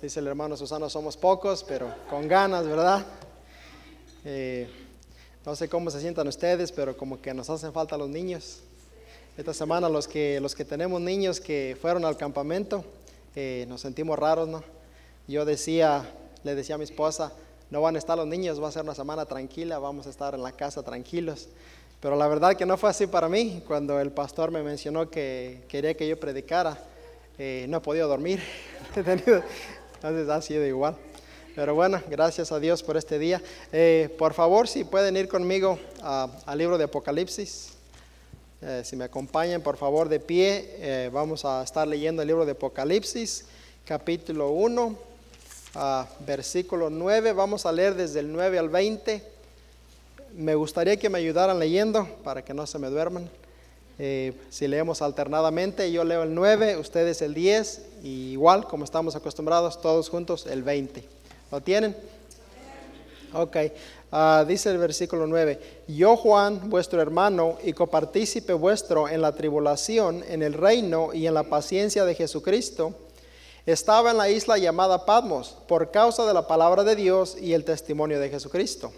dice el hermano Susano, somos pocos, pero con ganas, ¿verdad? Eh, no sé cómo se sientan ustedes, pero como que nos hacen falta los niños. Esta semana los que, los que tenemos niños que fueron al campamento, eh, nos sentimos raros, ¿no? Yo decía, le decía a mi esposa, no van a estar los niños, va a ser una semana tranquila, vamos a estar en la casa tranquilos. Pero la verdad que no fue así para mí. Cuando el pastor me mencionó que quería que yo predicara, eh, no he podido dormir. Entonces ha sido igual. Pero bueno, gracias a Dios por este día. Eh, por favor, si pueden ir conmigo al libro de Apocalipsis. Eh, si me acompañan, por favor, de pie, vamos a estar leyendo el libro de Apocalipsis, capítulo 1, versículo 9. Vamos a leer desde el 9 al 20. Me gustaría que me ayudaran leyendo para que no se me duerman. Eh, si leemos alternadamente, yo leo el 9, ustedes el 10, y igual como estamos acostumbrados todos juntos, el 20. ¿Lo tienen? Ok, ah, dice el versículo 9, yo Juan, vuestro hermano y copartícipe vuestro en la tribulación, en el reino y en la paciencia de Jesucristo, estaba en la isla llamada Patmos por causa de la palabra de Dios y el testimonio de Jesucristo.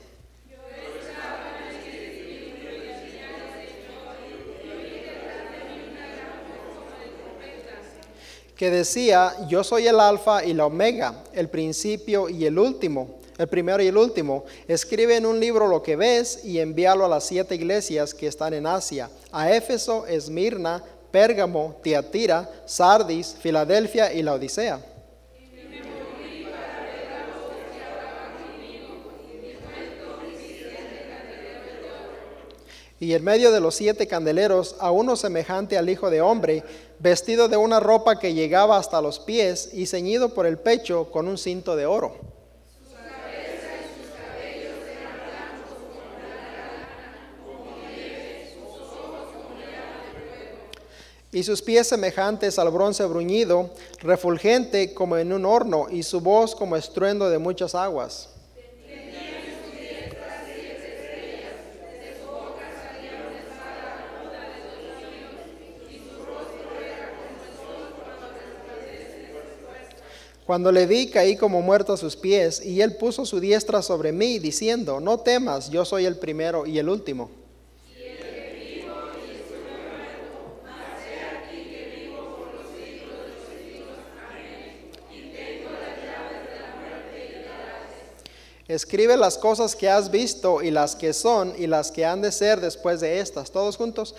Que decía, yo soy el alfa y la omega, el principio y el último, el primero y el último. Escribe en un libro lo que ves y envíalo a las siete iglesias que están en Asia, a Éfeso, Esmirna, Pérgamo, Tiatira, Sardis, Filadelfia y la Odisea. Y en medio de los siete candeleros, a uno semejante al Hijo de Hombre, vestido de una ropa que llegaba hasta los pies y ceñido por el pecho con un cinto de oro. y sus pies semejantes al bronce bruñido, refulgente como en un horno, y su voz como estruendo de muchas aguas. Cuando le vi, caí como muerto a sus pies, y él puso su diestra sobre mí, diciendo, no temas, yo soy el primero y el último. Escribe las cosas que has visto y las que son y las que han de ser después de estas. Todos juntos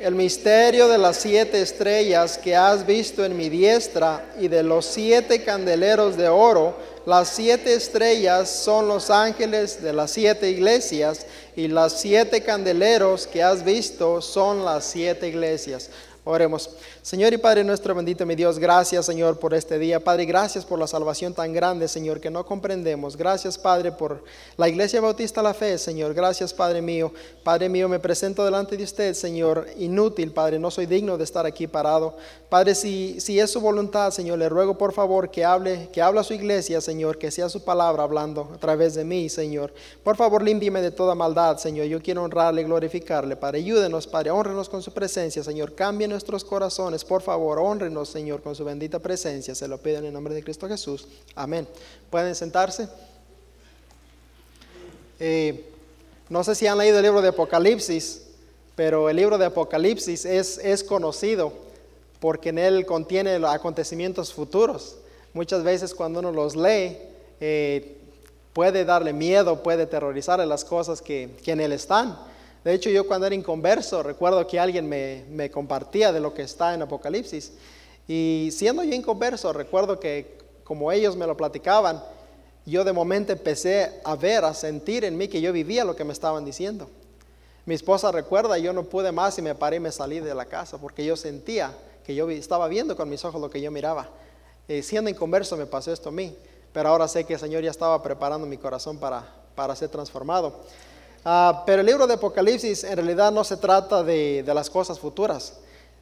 el misterio de las siete estrellas que has visto en mi diestra y de los siete candeleros de oro. Las siete estrellas son los ángeles de las siete iglesias y las siete candeleros que has visto son las siete iglesias. Oremos. Señor y Padre nuestro bendito, mi Dios, gracias Señor por este día. Padre, gracias por la salvación tan grande, Señor, que no comprendemos. Gracias, Padre, por la Iglesia Bautista La Fe, Señor. Gracias, Padre mío. Padre mío, me presento delante de usted, Señor, inútil, Padre. No soy digno de estar aquí parado. Padre, si, si es su voluntad, Señor, le ruego por favor que hable, que hable a su iglesia, Señor, que sea su palabra hablando a través de mí, Señor. Por favor, límpieme de toda maldad, Señor. Yo quiero honrarle y glorificarle, Padre. Ayúdenos, Padre. Honrenos con su presencia, Señor. Cámbienos nuestros corazones, por favor, honrenos, Señor, con su bendita presencia. Se lo pido en el nombre de Cristo Jesús. Amén. ¿Pueden sentarse? Eh, no sé si han leído el libro de Apocalipsis, pero el libro de Apocalipsis es, es conocido porque en él contiene acontecimientos futuros. Muchas veces cuando uno los lee, eh, puede darle miedo, puede terrorizarle las cosas que, que en él están. De hecho, yo cuando era inconverso, recuerdo que alguien me, compartía de lo que está en Apocalipsis. Y siendo yo inconverso, recuerdo que como ellos me lo platicaban, yo de momento empecé a ver, a sentir en mí que yo vivía lo que me estaban diciendo. Mi esposa recuerda, yo no pude más y me paré y me salí de la casa porque yo sentía que yo estaba viendo con mis ojos lo que yo miraba. Eh, siendo inconverso me pasó esto a mí, pero ahora sé que el Señor ya estaba preparando mi corazón para, para ser transformado. Ah, pero el libro de Apocalipsis en realidad no se trata de, las cosas futuras.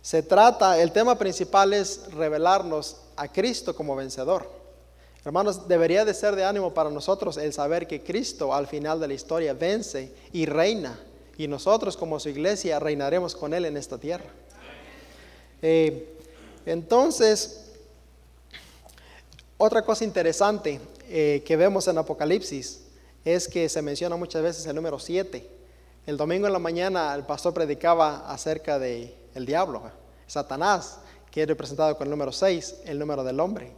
Se trata, el tema principal es revelarnos a Cristo como vencedor. Hermanos, debería de ser de ánimo para nosotros el saber que Cristo al final de la historia vence y reina. Y nosotros como su iglesia reinaremos con Él en esta tierra. Eh, entonces, Otra cosa interesante eh, que vemos en Apocalipsis es que se menciona muchas veces el número 7. El domingo en la mañana el pastor predicaba acerca de el diablo, Satanás, que es representado con el número 6, el número del hombre.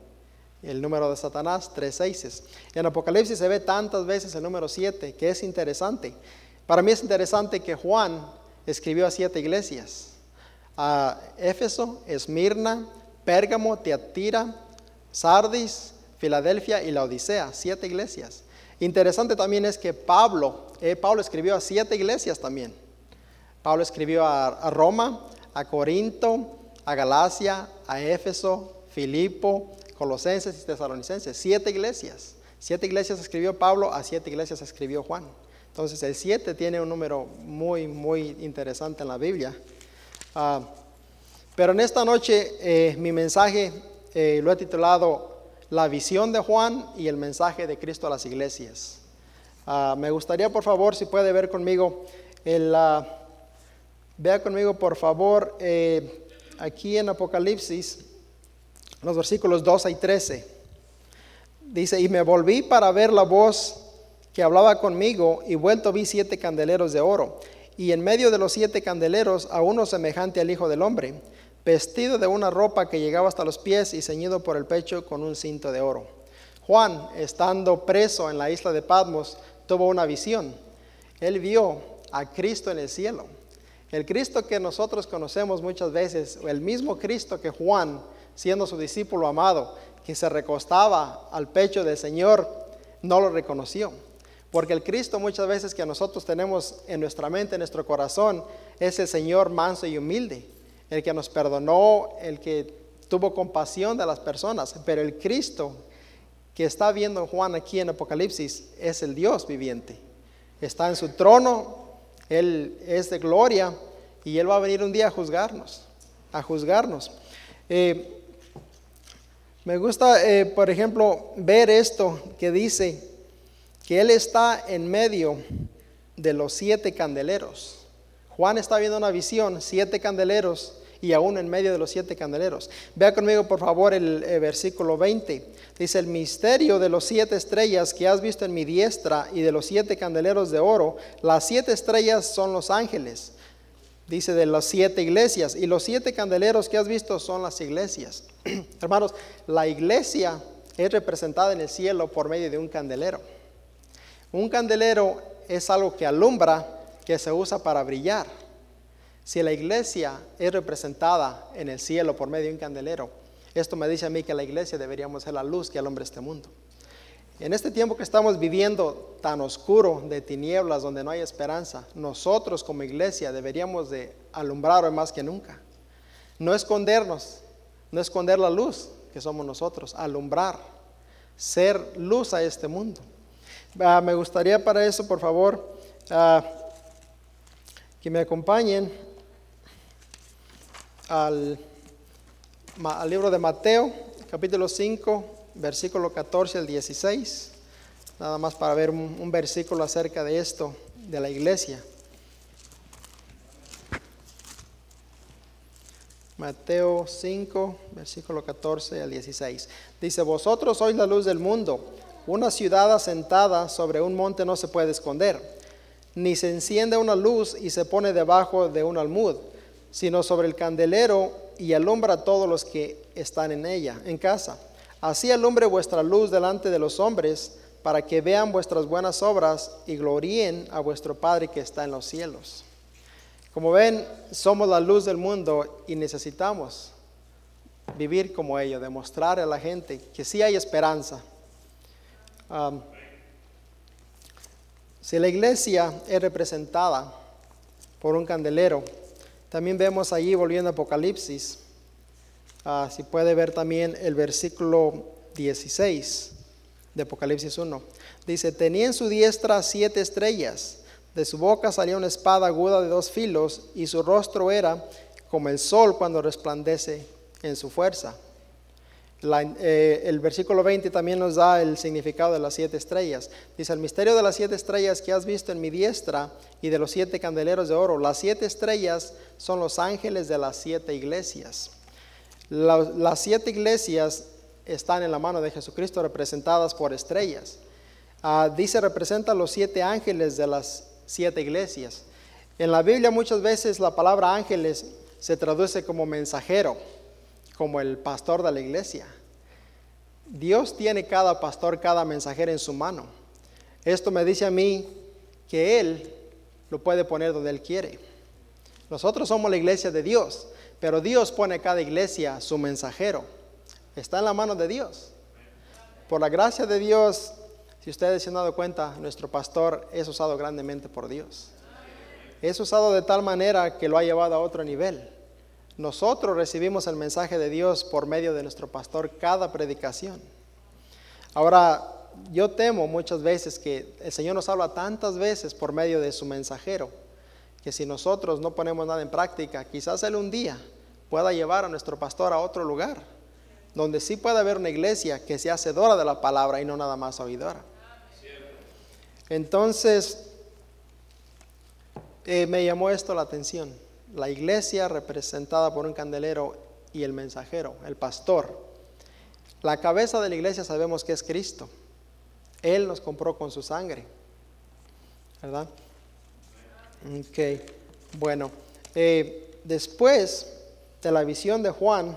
El número de Satanás, tres seises. En Apocalipsis se ve tantas veces el número 7, que es interesante. Para mí es interesante que Juan escribió a siete iglesias. A Éfeso, Esmirna, Pérgamo, Teatira, Sardis, Filadelfia y la Odisea, siete iglesias. Interesante también es que Pablo, eh, Pablo escribió a siete iglesias también. Pablo escribió a, Roma, a Corinto, a Galacia, a Éfeso, Filipo, Colosenses y Tesalonicenses. Siete iglesias. Siete iglesias escribió Pablo, a siete iglesias escribió Juan. Entonces el siete tiene un número muy, muy interesante en la Biblia. Ah, pero en esta noche eh, mi mensaje eh, lo he titulado La visión de Juan y el mensaje de Cristo a las iglesias. Ah, me gustaría, por favor, si puede ver conmigo, el, vea conmigo, por favor, eh, aquí en Apocalipsis, los versículos 12 y 13. Dice, y me volví para ver la voz que hablaba conmigo, y vuelto vi siete candeleros de oro, y en medio de los siete candeleros a uno semejante al Hijo del Hombre vestido de una ropa que llegaba hasta los pies y ceñido por el pecho con un cinto de oro. Juan, estando preso en la isla de Patmos, tuvo una visión. Él vio a Cristo en el cielo. El Cristo que nosotros conocemos muchas veces, el mismo Cristo que Juan, siendo su discípulo amado, que se recostaba al pecho del Señor, no lo reconoció. Porque el Cristo muchas veces que nosotros tenemos en nuestra mente, en nuestro corazón, es el Señor manso y humilde el que nos perdonó, el que tuvo compasión de las personas, pero el Cristo que está viendo Juan aquí en Apocalipsis es el Dios viviente. Está en su trono, Él es de gloria y Él va a venir un día a juzgarnos, a juzgarnos. Eh, me gusta, eh, por ejemplo, ver esto que dice que Él está en medio de los siete candeleros. Juan está viendo una visión, siete candeleros y aún en medio de los siete candeleros. Vea conmigo por favor el, versículo 20. Dice, el misterio de los siete estrellas que has visto en mi diestra y de los siete candeleros de oro, las siete estrellas son los ángeles. Dice de las siete iglesias y los siete candeleros que has visto son las iglesias. Hermanos, la iglesia es representada en el cielo por medio de un candelero. Un candelero es algo que alumbra, que se usa para brillar. Si la iglesia es representada en el cielo por medio de un candelero, esto me dice a mí que la iglesia deberíamos ser la luz que alumbra este mundo. En este tiempo que estamos viviendo tan oscuro de tinieblas donde no hay esperanza, nosotros como iglesia deberíamos de alumbrar hoy más que nunca. No escondernos, no esconder la luz que somos nosotros, alumbrar, ser luz a este mundo. Ah, me gustaría para eso, por favor, ah, que me acompañen al, libro de Mateo, capítulo 5, versículo 14 al 16, nada más para ver un, versículo acerca de esto, de la iglesia. Mateo 5, versículo 14 al 16. Dice, vosotros sois la luz del mundo. Una ciudad asentada sobre un monte no se puede esconder, ni se enciende una luz y se pone debajo de un almud sino sobre el candelero y alumbra a todos los que están en ella, en casa. Así alumbre vuestra luz delante de los hombres, para que vean vuestras buenas obras y gloríen a vuestro Padre que está en los cielos. Como ven, somos la luz del mundo y necesitamos vivir como ellos, demostrar a la gente que sí hay esperanza. Si la iglesia es representada por un candelero, también vemos allí, volviendo a Apocalipsis, ah, si puede ver también el versículo 16 de Apocalipsis 1. Dice, tenía en su diestra siete estrellas, de su boca salía una espada aguda de dos filos, y su rostro era como el sol cuando resplandece en su fuerza. Eh, el versículo 20 también nos da el significado de las siete estrellas. Dice, el misterio de las siete estrellas que has visto en mi diestra y de los siete candeleros de oro. Las siete estrellas son los ángeles de las siete iglesias. las siete iglesias están en la mano de Jesucristo representadas por estrellas. Ah, dice representa los siete ángeles de las siete iglesias. En la Biblia muchas veces la palabra ángeles se traduce como mensajero, como el pastor de la iglesia. Dios tiene cada pastor, cada mensajero en su mano. Esto me dice a mí que Él lo puede poner donde Él quiere. Nosotros somos la iglesia de Dios, pero Dios pone a cada iglesia su mensajero. Está en la mano de Dios. Por la gracia de Dios, si ustedes se han dado cuenta, nuestro pastor es usado grandemente por Dios. Es usado de tal manera que lo ha llevado a otro nivel. Nosotros recibimos el mensaje de Dios por medio de nuestro pastor cada predicación. Ahora, yo temo muchas veces que el Señor nos habla tantas veces por medio de su mensajero, que si nosotros no ponemos nada en práctica, quizás Él un día pueda llevar a nuestro pastor a otro lugar, donde sí pueda haber una iglesia que sea hacedora de la palabra y no nada más oidora. Entonces, eh, me llamó esto la atención. La iglesia representada por un candelero y el mensajero, el pastor. La cabeza de la iglesia sabemos que es Cristo. Él nos compró con su sangre. ¿Verdad? Ok, bueno. Eh, después de la visión de Juan,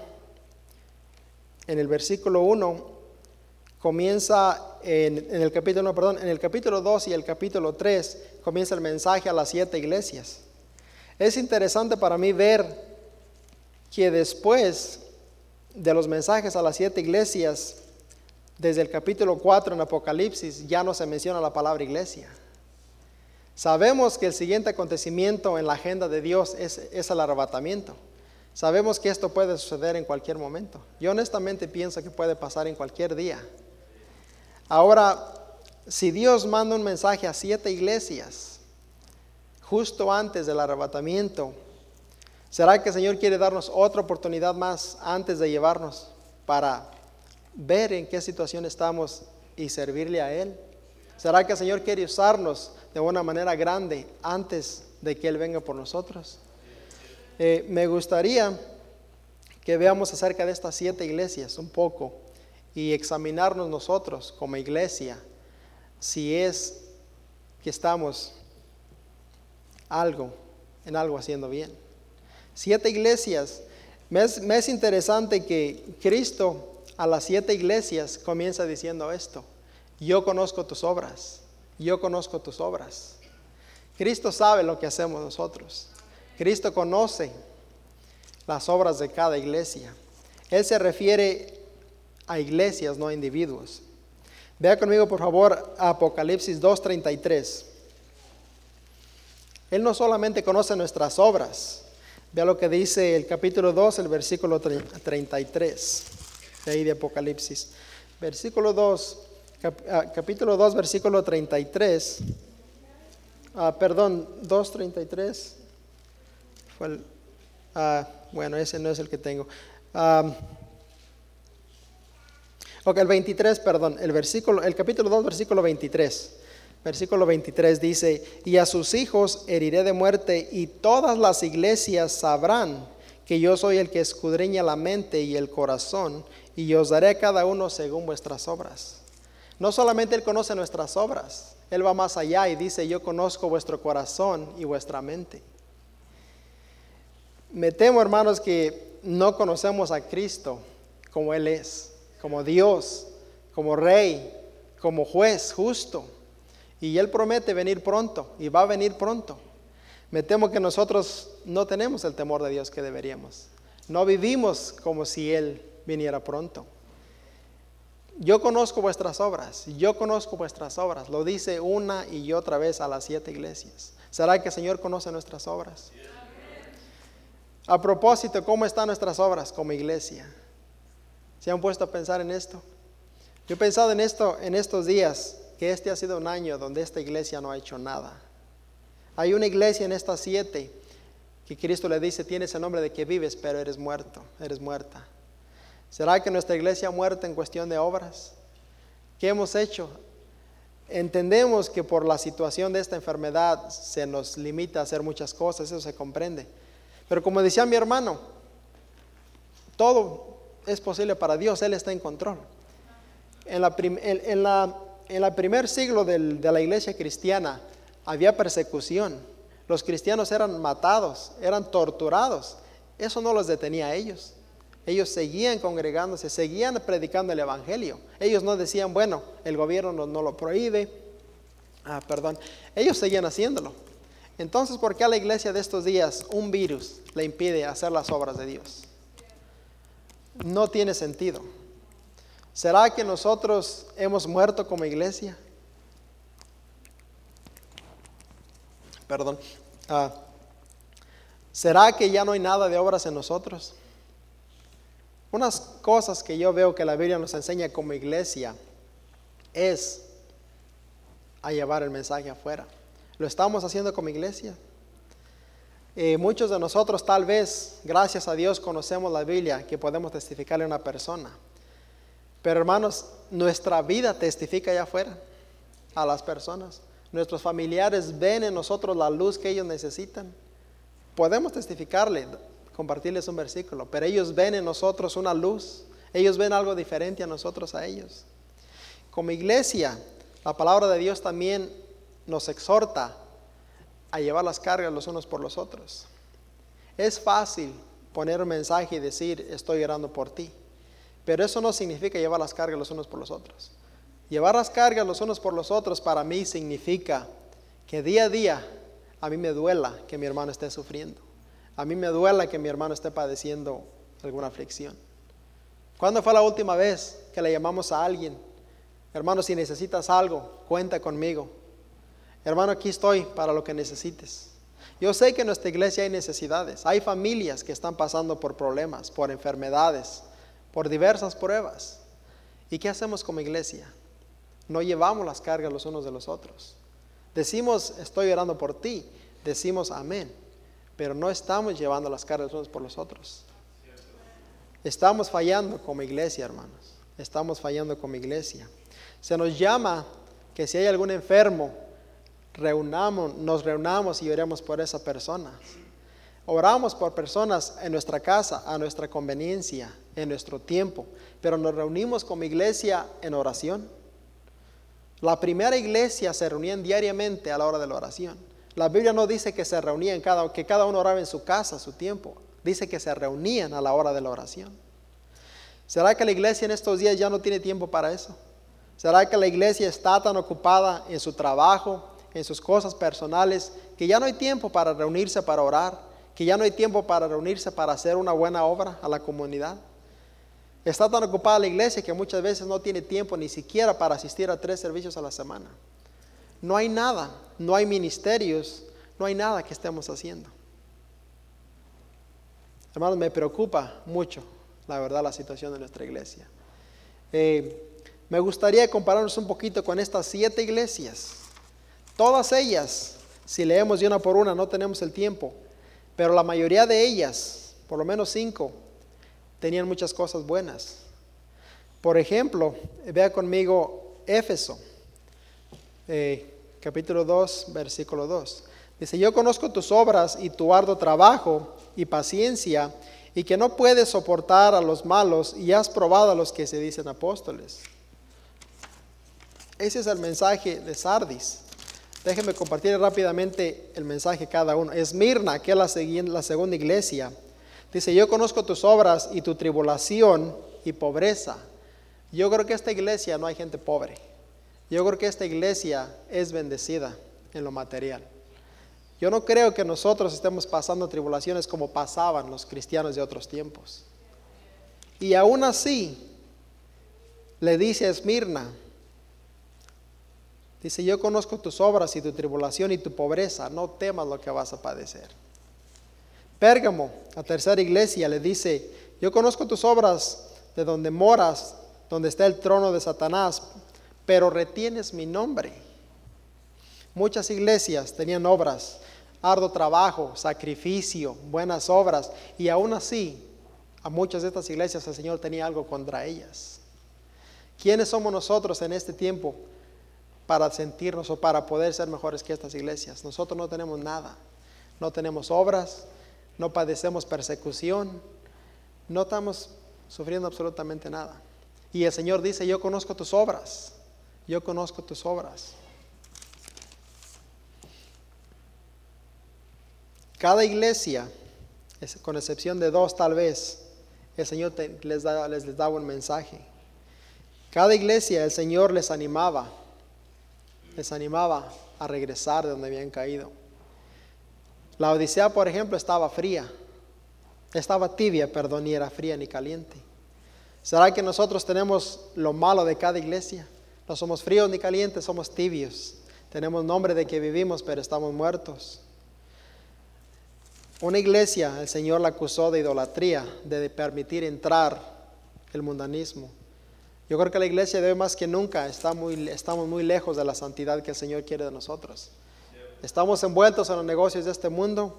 en el versículo 1, comienza en, el capítulo, perdón, en el capítulo 2 y el capítulo 3, comienza el mensaje a las siete iglesias. Es interesante para mí ver que después de los mensajes a las siete iglesias, desde el capítulo 4 en Apocalipsis ya no se menciona la palabra iglesia. Sabemos que el siguiente acontecimiento en la agenda de Dios es, es, el arrebatamiento. Sabemos que esto puede suceder en cualquier momento. Yo honestamente pienso que puede pasar en cualquier día. Ahora, si Dios manda un mensaje a siete iglesias justo antes del arrebatamiento, ¿será que el Señor quiere darnos otra oportunidad más antes de llevarnos para ver en qué situación estamos y servirle a Él? ¿Será que el Señor quiere usarnos de una manera grande antes de que Él venga por nosotros? Eh, me gustaría que veamos acerca de estas siete iglesias un poco y examinarnos nosotros como iglesia si es que estamos algo, en algo haciendo bien. Siete iglesias. Me es, es interesante que Cristo a las siete iglesias comienza diciendo esto. Yo conozco tus obras. Yo conozco tus obras. Cristo sabe lo que hacemos nosotros. Cristo conoce las obras de cada iglesia. Él se refiere a iglesias, no a individuos. Vea conmigo, por favor, Apocalipsis 2.33. Él no solamente conoce nuestras obras. Vea lo que dice el capítulo 2, el versículo 33 de ahí de Apocalipsis. Versículo 2, ah, capítulo 2, versículo 33. Ah, perdón, 2.33. Fue ah, bueno, ese no es el que tengo. ok, el 23, perdón, el versículo, el capítulo 2, versículo 23. Versículo 23 dice, y a sus hijos heriré de muerte y todas las iglesias sabrán que yo soy el que escudriña la mente y el corazón y os daré a cada uno según vuestras obras. No solamente Él conoce nuestras obras, Él va más allá y dice, yo conozco vuestro corazón y vuestra mente. Me temo, hermanos, que no conocemos a Cristo como Él es, como Dios, como Rey, como juez justo. Y Él promete venir pronto y va a venir pronto. Me temo que nosotros no tenemos el temor de Dios que deberíamos. No vivimos como si Él viniera pronto. Yo conozco vuestras obras, yo conozco vuestras obras, lo dice una y otra vez a las siete iglesias. ¿Será que el Señor conoce nuestras obras? A propósito, ¿cómo están nuestras obras como iglesia? ¿Se han puesto a pensar en esto? Yo he pensado en esto en estos días, que este ha sido un año donde esta iglesia no ha hecho nada. Hay una iglesia en estas siete que Cristo le dice, tienes el nombre de que vives, pero eres muerto, eres muerta. ¿Será que nuestra iglesia ha muerto en cuestión de obras? ¿Qué hemos hecho? Entendemos que por la situación de esta enfermedad se nos limita a hacer muchas cosas, eso se comprende. Pero como decía mi hermano, todo es posible para Dios, Él está en control. En la, en, la, en el primer siglo de la iglesia cristiana había persecución. Los cristianos eran matados, eran torturados. Eso no los detenía a ellos. Ellos seguían congregándose, seguían predicando el Evangelio. Ellos no decían, bueno, el gobierno no, no lo prohíbe. Ah, perdón. Ellos seguían haciéndolo. Entonces, ¿por qué a la iglesia de estos días un virus le impide hacer las obras de Dios? No tiene sentido. ¿Será que nosotros hemos muerto como iglesia? Perdón. Ah, ¿Será que ya no hay nada de obras en nosotros? Unas cosas que yo veo que la Biblia nos enseña como iglesia es a llevar el mensaje afuera. ¿Lo estamos haciendo como iglesia? Eh, muchos de nosotros tal vez, gracias a Dios, conocemos la Biblia que podemos testificarle a una persona. Pero hermanos, nuestra vida testifica allá afuera a las personas. Nuestros familiares ven en nosotros la luz que ellos necesitan. Podemos testificarle, compartirles un versículo, pero ellos ven en nosotros una luz. Ellos ven algo diferente a nosotros, a ellos. Como iglesia, la palabra de Dios también nos exhorta a llevar las cargas los unos por los otros. Es fácil poner un mensaje y decir, estoy orando por ti, pero eso no significa llevar las cargas los unos por los otros. Llevar las cargas los unos por los otros para mí significa que día a día a mí me duela que mi hermano esté sufriendo. A mí me duela que mi hermano esté padeciendo alguna aflicción. ¿Cuándo fue la última vez que le llamamos a alguien? Hermano, si necesitas algo, cuenta conmigo. Hermano, aquí estoy para lo que necesites. Yo sé que en nuestra iglesia hay necesidades. Hay familias que están pasando por problemas, por enfermedades, por diversas pruebas. ¿Y qué hacemos como iglesia? No llevamos las cargas los unos de los otros. Decimos, estoy orando por ti. Decimos, amén. Pero no estamos llevando las cargas los unos por los otros. Estamos fallando como iglesia, hermanos. Estamos fallando como iglesia. Se nos llama que si hay algún enfermo, reunamos, nos reunamos y oremos por esa persona. Oramos por personas en nuestra casa, a nuestra conveniencia, en nuestro tiempo, pero nos reunimos como iglesia en oración. La primera iglesia se reunían diariamente a la hora de la oración. La Biblia no dice que se reunían cada, que cada uno oraba en su casa, su tiempo. Dice que se reunían a la hora de la oración. ¿Será que la iglesia en estos días ya no tiene tiempo para eso? ¿Será que la iglesia está tan ocupada en su trabajo, en sus cosas personales, que ya no hay tiempo para reunirse para orar, que ya no hay tiempo para reunirse para hacer una buena obra a la comunidad. Está tan ocupada la iglesia que muchas veces no tiene tiempo ni siquiera para asistir a tres servicios a la semana. No hay nada, no hay ministerios, no hay nada que estemos haciendo. Hermanos, me preocupa mucho, la verdad, la situación de nuestra iglesia. Eh, me gustaría compararnos un poquito con estas siete iglesias Todas ellas, si leemos de una por una, no tenemos el tiempo, pero la mayoría de ellas, por lo menos cinco, tenían muchas cosas buenas. Por ejemplo, vea conmigo Éfeso, eh, capítulo 2, versículo 2. Dice, yo conozco tus obras y tu arduo trabajo y paciencia, y que no puedes soportar a los malos, y has probado a los que se dicen apóstoles. Ese es el mensaje de Sardis. Déjenme compartir rápidamente el mensaje cada uno. Esmirna, que es la, la segunda iglesia, dice, yo conozco tus obras y tu tribulación y pobreza. Yo creo que esta iglesia no hay gente pobre. Yo creo que esta iglesia es bendecida en lo material. Yo no creo que nosotros estemos pasando tribulaciones como pasaban los cristianos de otros tiempos. Y aún así, le dice a Esmirna, Dice, yo conozco tus obras y tu tribulación y tu pobreza, no temas lo que vas a padecer. Pérgamo, la tercera iglesia, le dice, yo conozco tus obras de donde moras, donde está el trono de Satanás, pero retienes mi nombre. Muchas iglesias tenían obras, arduo trabajo, sacrificio, buenas obras, y aún así, a muchas de estas iglesias el Señor tenía algo contra ellas. ¿Quiénes somos nosotros en este tiempo para sentirnos o para poder ser mejores que estas iglesias. Nosotros no tenemos nada. No tenemos obras, no padecemos persecución, no estamos sufriendo absolutamente nada. Y el Señor dice, yo conozco tus obras, yo conozco tus obras. Cada iglesia, con excepción de dos tal vez, el Señor les, da, les, les daba un mensaje. Cada iglesia el Señor les animaba, les animaba a regresar de donde habían caído. La Odisea, por ejemplo, estaba fría, estaba tibia, perdón, ni era fría ni caliente. ¿Será que nosotros tenemos lo malo de cada iglesia? No somos fríos ni calientes, somos tibios. Tenemos nombre de que vivimos, pero estamos muertos. Una iglesia, el Señor la acusó de idolatría, de permitir entrar el mundanismo. Yo creo que la iglesia de hoy más que nunca está muy, estamos muy lejos de la santidad que el Señor quiere de nosotros. Estamos envueltos en los negocios de este mundo,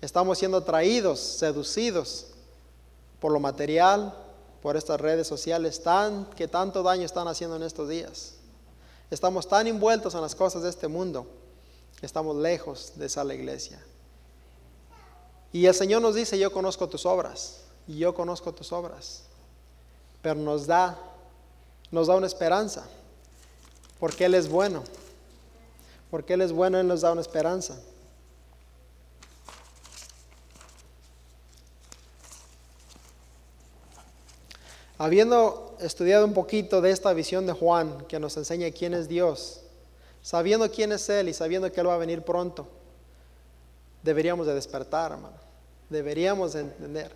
estamos siendo atraídos, seducidos por lo material, por estas redes sociales tan, que tanto daño están haciendo en estos días. Estamos tan envueltos en las cosas de este mundo que estamos lejos de esa la iglesia. Y el Señor nos dice, yo conozco tus obras, y yo conozco tus obras, pero nos da, nos da una esperanza, porque Él es bueno, porque Él es bueno, Él nos da una esperanza. Habiendo estudiado un poquito de esta visión de Juan que nos enseña quién es Dios, sabiendo quién es Él y sabiendo que Él va a venir pronto, deberíamos de despertar, hermano. Deberíamos de entender.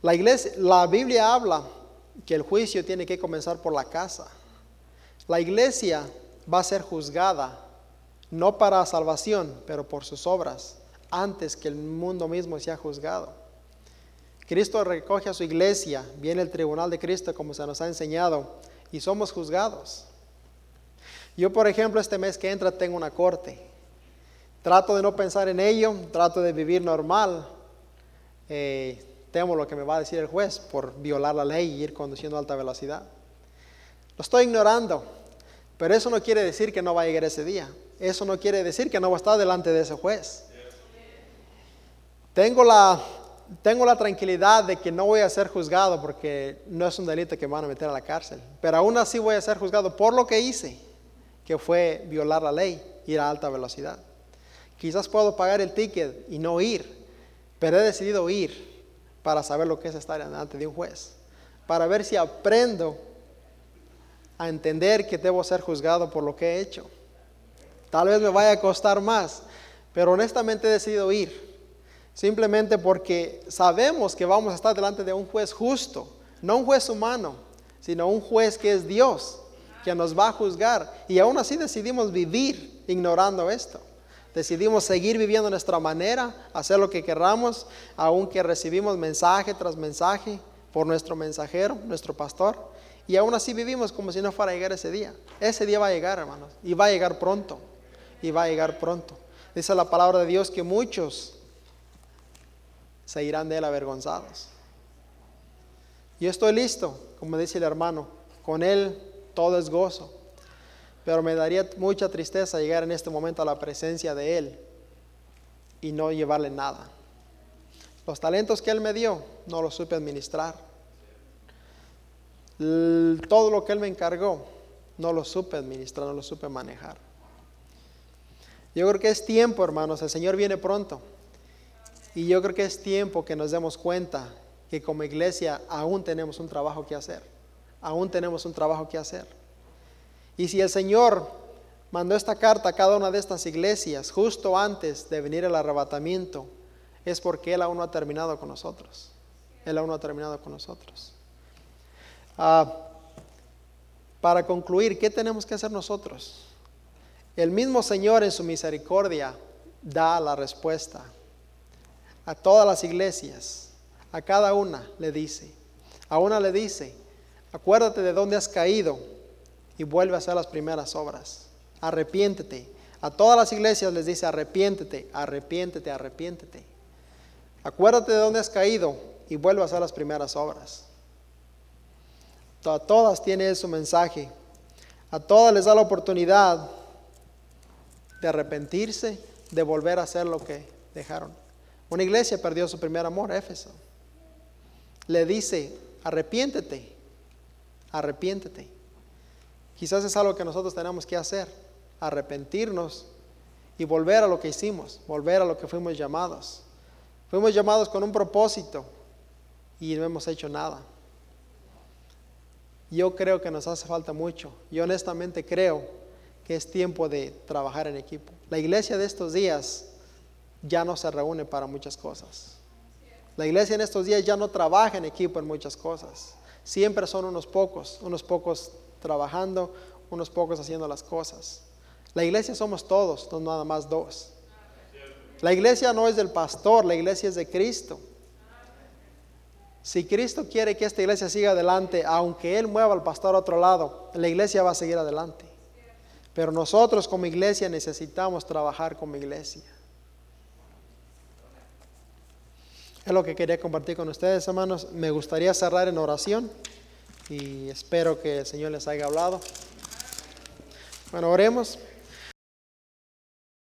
La iglesia, la Biblia habla que el juicio tiene que comenzar por la casa. La iglesia va a ser juzgada no para salvación, pero por sus obras, antes que el mundo mismo sea juzgado. Cristo recoge a su iglesia, viene el tribunal de Cristo como se nos ha enseñado y somos juzgados. Yo, por ejemplo, este mes que entra tengo una corte. Trato de no pensar en ello, trato de vivir normal. Eh, temo lo que me va a decir el juez por violar la ley y ir conduciendo a alta velocidad. Lo estoy ignorando, pero eso no quiere decir que no va a llegar ese día. Eso no quiere decir que no va a estar delante de ese juez. Tengo la tengo la tranquilidad de que no voy a ser juzgado porque no es un delito que me van a meter a la cárcel. Pero aún así voy a ser juzgado por lo que hice, que fue violar la ley, ir a alta velocidad. Quizás puedo pagar el ticket y no ir, pero he decidido ir para saber lo que es estar delante de un juez, para ver si aprendo a entender que debo ser juzgado por lo que he hecho. Tal vez me vaya a costar más, pero honestamente he decidido ir Simplemente porque sabemos que vamos a estar delante de un juez justo, no un juez humano, sino un juez que es Dios, que nos va a juzgar. Y aún así decidimos vivir ignorando esto. Decidimos seguir viviendo nuestra manera, hacer lo que querramos, aunque recibimos mensaje tras mensaje por nuestro mensajero, nuestro pastor. Y aún así vivimos como si no fuera a llegar ese día. Ese día va a llegar, hermanos. Y va a llegar pronto. Y va a llegar pronto. Dice la palabra de Dios que muchos se irán de él avergonzados. Yo estoy listo, como dice el hermano, con él todo es gozo, pero me daría mucha tristeza llegar en este momento a la presencia de él y no llevarle nada. Los talentos que él me dio no los supe administrar. Todo lo que él me encargó no lo supe administrar, no lo supe manejar. Yo creo que es tiempo, hermanos, el Señor viene pronto. Y yo creo que es tiempo que nos demos cuenta que como iglesia aún tenemos un trabajo que hacer. Aún tenemos un trabajo que hacer. Y si el Señor mandó esta carta a cada una de estas iglesias justo antes de venir el arrebatamiento, es porque Él aún no ha terminado con nosotros. Él aún no ha terminado con nosotros. Ah, para concluir, ¿qué tenemos que hacer nosotros? El mismo Señor en su misericordia da la respuesta a todas las iglesias, a cada una le dice, a una le dice, acuérdate de dónde has caído y vuelve a hacer las primeras obras. Arrepiéntete. A todas las iglesias les dice, arrepiéntete, arrepiéntete, arrepiéntete. Acuérdate de dónde has caído y vuelve a hacer las primeras obras. A todas tiene su mensaje. A todas les da la oportunidad de arrepentirse, de volver a hacer lo que dejaron. Una iglesia perdió su primer amor, Éfeso. Le dice, arrepiéntete, arrepiéntete. Quizás es algo que nosotros tenemos que hacer, arrepentirnos y volver a lo que hicimos, volver a lo que fuimos llamados. Fuimos llamados con un propósito y no hemos hecho nada. Yo creo que nos hace falta mucho. Yo honestamente creo que es tiempo de trabajar en equipo. La iglesia de estos días ya no se reúne para muchas cosas. La iglesia en estos días ya no trabaja en equipo en muchas cosas. Siempre son unos pocos, unos pocos trabajando, unos pocos haciendo las cosas. La iglesia somos todos, no nada más dos. La iglesia no es del pastor, la iglesia es de Cristo. Si Cristo quiere que esta iglesia siga adelante, aunque Él mueva al pastor a otro lado, la iglesia va a seguir adelante. Pero nosotros como iglesia necesitamos trabajar como iglesia. Es lo que quería compartir con ustedes, hermanos. Me gustaría cerrar en oración y espero que el Señor les haya hablado. Bueno, oremos.